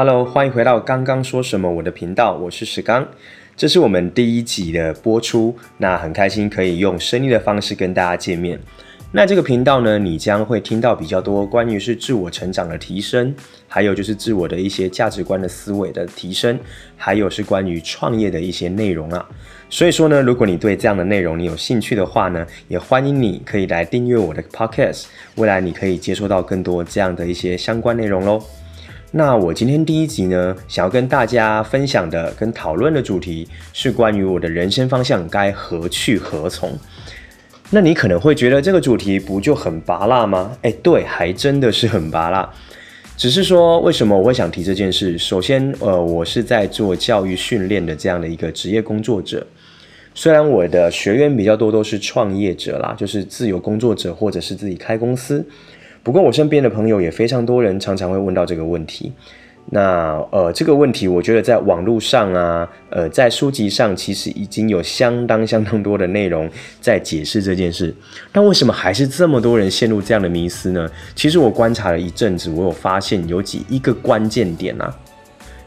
Hello，欢迎回到刚刚说什么我的频道，我是史刚，这是我们第一集的播出，那很开心可以用声音的方式跟大家见面。那这个频道呢，你将会听到比较多关于是自我成长的提升，还有就是自我的一些价值观的思维的提升，还有是关于创业的一些内容啊。所以说呢，如果你对这样的内容你有兴趣的话呢，也欢迎你可以来订阅我的 Podcast，未来你可以接收到更多这样的一些相关内容喽。那我今天第一集呢，想要跟大家分享的、跟讨论的主题是关于我的人生方向该何去何从。那你可能会觉得这个主题不就很拔辣吗？哎，对，还真的是很拔辣。只是说，为什么我会想提这件事？首先，呃，我是在做教育训练的这样的一个职业工作者。虽然我的学员比较多都是创业者啦，就是自由工作者或者是自己开公司。不过我身边的朋友也非常多人常常会问到这个问题，那呃这个问题我觉得在网络上啊，呃在书籍上其实已经有相当相当多的内容在解释这件事，但为什么还是这么多人陷入这样的迷思呢？其实我观察了一阵子，我有发现有几一个关键点啊，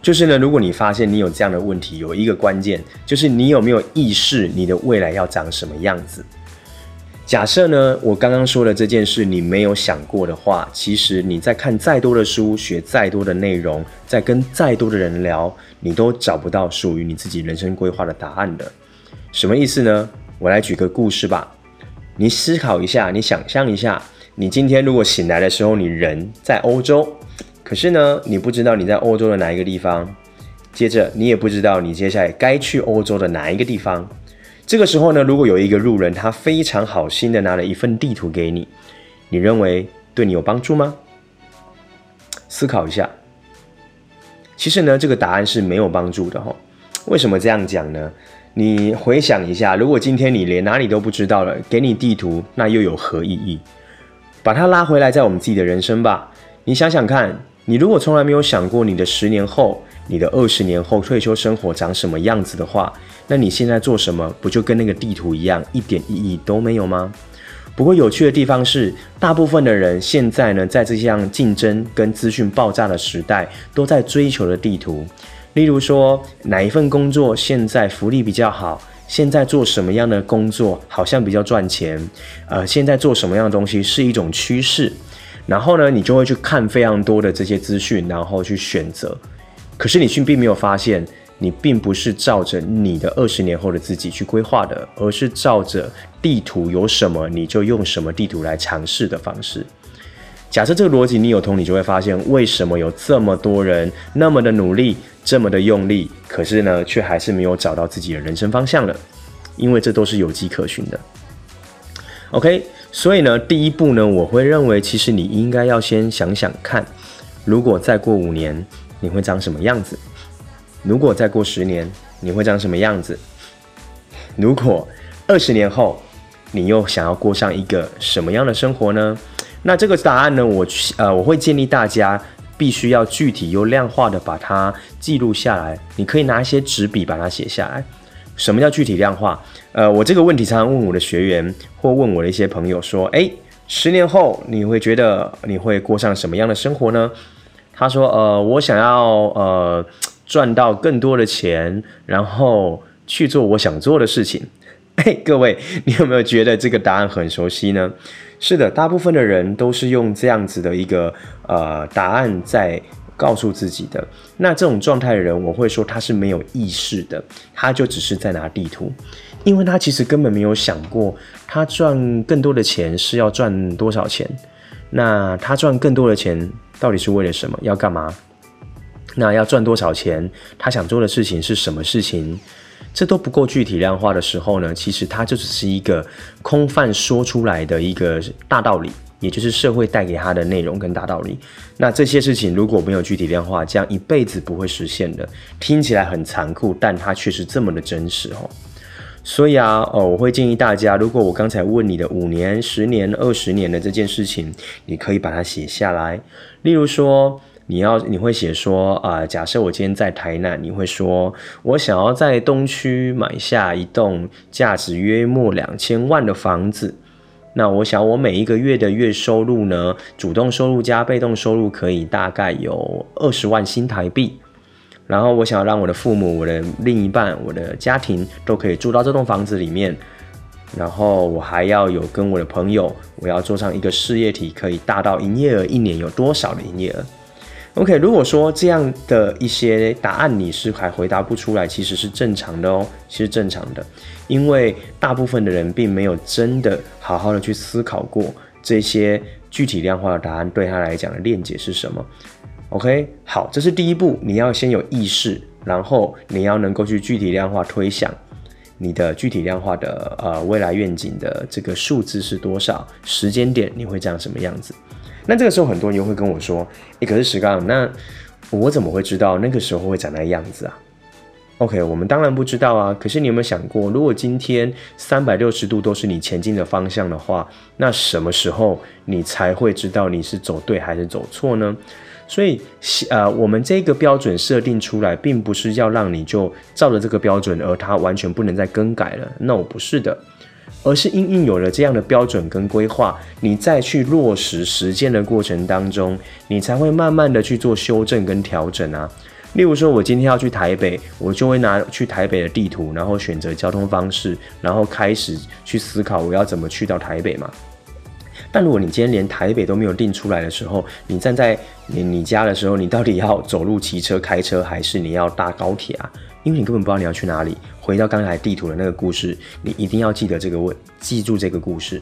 就是呢，如果你发现你有这样的问题，有一个关键就是你有没有意识你的未来要长什么样子。假设呢，我刚刚说的这件事你没有想过的话，其实你在看再多的书，学再多的内容，在跟再多的人聊，你都找不到属于你自己人生规划的答案的。什么意思呢？我来举个故事吧。你思考一下，你想象一下，你今天如果醒来的时候，你人在欧洲，可是呢，你不知道你在欧洲的哪一个地方，接着你也不知道你接下来该去欧洲的哪一个地方。这个时候呢，如果有一个路人，他非常好心的拿了一份地图给你，你认为对你有帮助吗？思考一下。其实呢，这个答案是没有帮助的哈。为什么这样讲呢？你回想一下，如果今天你连哪里都不知道了，给你地图，那又有何意义？把它拉回来，在我们自己的人生吧。你想想看，你如果从来没有想过你的十年后，你的二十年后退休生活长什么样子的话，那你现在做什么，不就跟那个地图一样，一点意义都没有吗？不过有趣的地方是，大部分的人现在呢，在这样竞争跟资讯爆炸的时代，都在追求的地图。例如说，哪一份工作现在福利比较好？现在做什么样的工作好像比较赚钱？呃，现在做什么样的东西是一种趋势？然后呢，你就会去看非常多的这些资讯，然后去选择。可是你却并没有发现。你并不是照着你的二十年后的自己去规划的，而是照着地图有什么你就用什么地图来尝试的方式。假设这个逻辑你有通，你就会发现为什么有这么多人那么的努力，这么的用力，可是呢，却还是没有找到自己的人生方向了。因为这都是有迹可循的。OK，所以呢，第一步呢，我会认为其实你应该要先想想看，如果再过五年，你会长什么样子。如果再过十年，你会长什么样子？如果二十年后，你又想要过上一个什么样的生活呢？那这个答案呢？我呃，我会建议大家必须要具体又量化的把它记录下来。你可以拿一些纸笔把它写下来。什么叫具体量化？呃，我这个问题常常问我的学员或问我的一些朋友说：诶，十年后你会觉得你会过上什么样的生活呢？他说：呃，我想要呃。赚到更多的钱，然后去做我想做的事情。哎，各位，你有没有觉得这个答案很熟悉呢？是的，大部分的人都是用这样子的一个呃答案在告诉自己的。那这种状态的人，我会说他是没有意识的，他就只是在拿地图，因为他其实根本没有想过，他赚更多的钱是要赚多少钱。那他赚更多的钱到底是为了什么？要干嘛？那要赚多少钱？他想做的事情是什么事情？这都不够具体量化的时候呢，其实他就只是一个空泛说出来的一个大道理，也就是社会带给他的内容跟大道理。那这些事情如果没有具体量化，这样一辈子不会实现的。听起来很残酷，但它却是这么的真实哦。所以啊，哦，我会建议大家，如果我刚才问你的五年、十年、二十年的这件事情，你可以把它写下来。例如说。你要你会写说啊、假设我今天在台南，你会说我想要在东区买下一栋价值约莫两千万的房子。那我想我每一个月的月收入呢，主动收入加被动收入可以大概有二十万新台币。然后我想要让我的父母、我的另一半、我的家庭都可以住到这栋房子里面。然后我还要有跟我的朋友，我要做上一个事业体，可以大到营业额一年有多少的营业额？OK，如果说这样的一些答案你是还回答不出来，其实是正常的哦，其实正常的，因为大部分的人并没有真的好好的去思考过这些具体量化的答案对他来讲的链接是什么。OK，好，这是第一步，你要先有意识，然后你要能够去具体量化推想。你的具体量化的呃未来愿景的这个数字是多少？时间点你会长什么样子？那这个时候很多人又会跟我说：“诶，可是石刚，那我怎么会知道那个时候会长那样子啊？”OK，我们当然不知道啊。可是你有没有想过，如果今天三百六十度都是你前进的方向的话，那什么时候你才会知道你是走对还是走错呢？所以，呃，我们这个标准设定出来，并不是要让你就照着这个标准，而它完全不能再更改了。No，不是的，而是因应有了这样的标准跟规划，你再去落实实践的过程当中，你才会慢慢的去做修正跟调整啊。例如说，我今天要去台北，我就会拿去台北的地图，然后选择交通方式，然后开始去思考我要怎么去到台北嘛。但如果你今天连台北都没有定出来的时候，你站在你你家的时候，你到底要走路、骑车、开车，还是你要搭高铁啊？因为你根本不知道你要去哪里。回到刚才地图的那个故事，你一定要记得这个问，记住这个故事。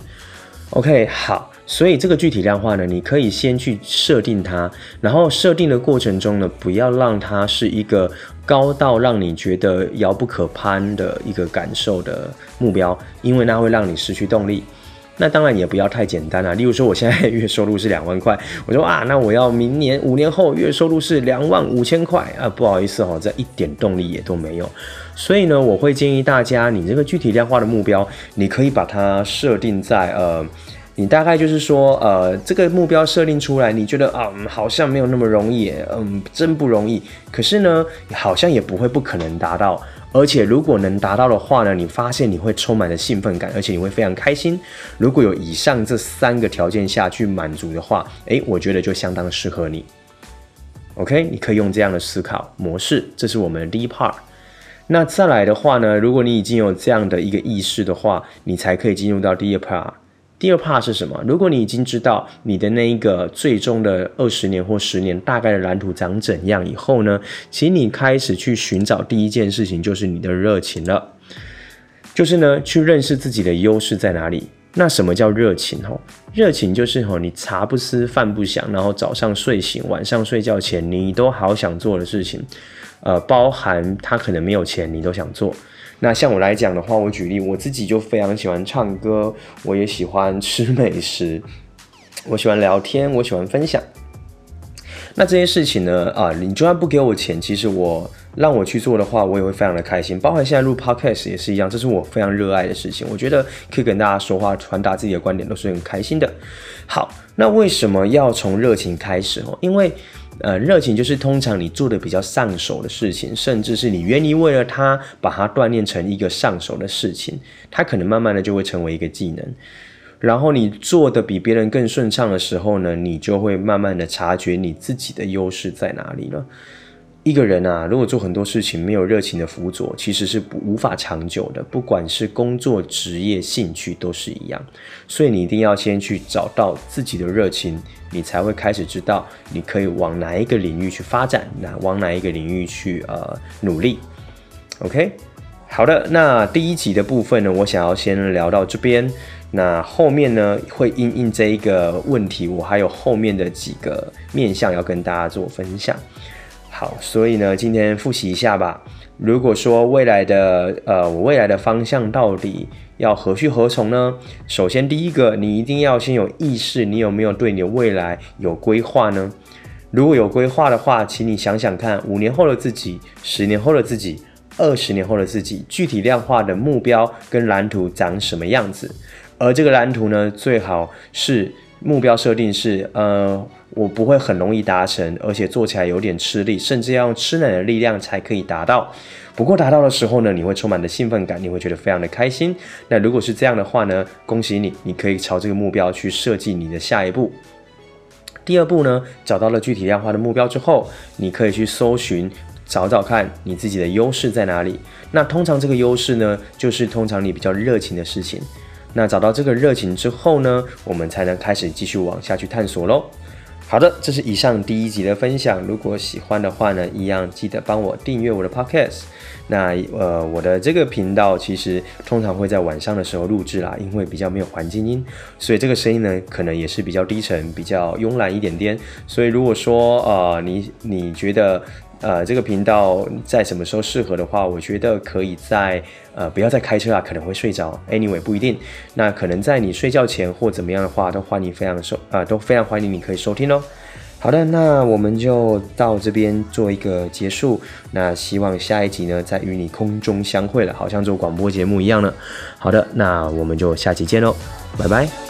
OK，好，所以这个具体量化呢，你可以先去设定它，然后设定的过程中呢，不要让它是一个高到让你觉得遥不可攀的一个感受的目标，因为那会让你失去动力。那当然也不要太简单啊，例如说我现在月收入是两万块，我说啊，那我要明年五年后月收入是两万五千块啊，不好意思哦，这一点动力也都没有。所以呢，我会建议大家，你这个具体量化的目标，你可以把它设定在呃，你大概就是说呃，这个目标设定出来，你觉得啊，好像没有那么容易，嗯，真不容易。可是呢，好像也不会不可能达到。而且如果能达到的话呢，你发现你会充满了兴奋感，而且你会非常开心。如果有以上这三个条件下去满足的话，诶，我觉得就相当适合你。OK，你可以用这样的思考模式，这是我们的第一 part。那再来的话呢，如果你已经有这样的一个意识的话，你才可以进入到第二 part。第二怕是什么？如果你已经知道你的那一个最终的二十年或十年大概的蓝图长怎样以后呢，请你开始去寻找第一件事情，就是你的热情了。就是呢，去认识自己的优势在哪里。那什么叫热情？吼，热情就是吼，你茶不思饭不想，然后早上睡醒，晚上睡觉前，你都好想做的事情。呃，包含他可能没有钱，你都想做。那像我来讲的话，我举例，我自己就非常喜欢唱歌，我也喜欢吃美食，我喜欢聊天，我喜欢分享。那这些事情呢，啊，你就算不给我钱，其实我让我去做的话，我也会非常的开心。包括现在录 podcast 也是一样，这是我非常热爱的事情。我觉得可以跟大家说话，传达自己的观点，都是很开心的。好，那为什么要从热情开始？哦，因为。呃，热情就是通常你做的比较上手的事情，甚至是你愿意为了它把它锻炼成一个上手的事情，它可能慢慢的就会成为一个技能。然后你做的比别人更顺畅的时候呢，你就会慢慢的察觉你自己的优势在哪里了。一个人啊，如果做很多事情没有热情的辅佐，其实是无法长久的。不管是工作、职业、兴趣都是一样。所以你一定要先去找到自己的热情，你才会开始知道你可以往哪一个领域去发展，那往哪一个领域去呃努力。OK，好的，那第一集的部分呢，我想要先聊到这边。那后面呢，会因应这一个问题，我还有后面的几个面向要跟大家做分享。好，所以呢，今天复习一下吧。如果说未来的呃，我未来的方向到底要何去何从呢？首先，第一个，你一定要先有意识，你有没有对你的未来有规划呢？如果有规划的话，请你想想看，五年后的自己、十年后的自己、二十年后的自己，具体量化的目标跟蓝图长什么样子？而这个蓝图呢，最好是目标设定是，呃，我不会很容易达成，而且做起来有点吃力，甚至要用吃奶的力量才可以达到。不过达到的时候呢，你会充满的兴奋感，你会觉得非常的开心。那如果是这样的话呢，恭喜你，你可以朝这个目标去设计你的下一步。第二步呢，找到了具体量化的目标之后，你可以去搜寻，找找看你自己的优势在哪里。那通常这个优势呢，就是通常你比较热情的事情。那找到这个热情之后呢，我们才能开始继续往下去探索喽。好的，这是以上第一集的分享。如果喜欢的话呢，一样记得帮我订阅我的 podcast。那呃，我的这个频道其实通常会在晚上的时候录制啦，因为比较没有环境音，所以这个声音呢，可能也是比较低沉、比较慵懒一点点。所以如果说呃，你你觉得呃这个频道在什么时候适合的话，我觉得可以在呃不要再开车啊，可能会睡着。Anyway，不一定。那可能在你睡觉前或怎么样的话，都欢迎非常收啊、都非常欢迎你可以收听哦。好的，那我们就到这边做一个结束。那希望下一集呢，再与你空中相会了，好像做广播节目一样呢。好的，那我们就下期见喽，拜拜。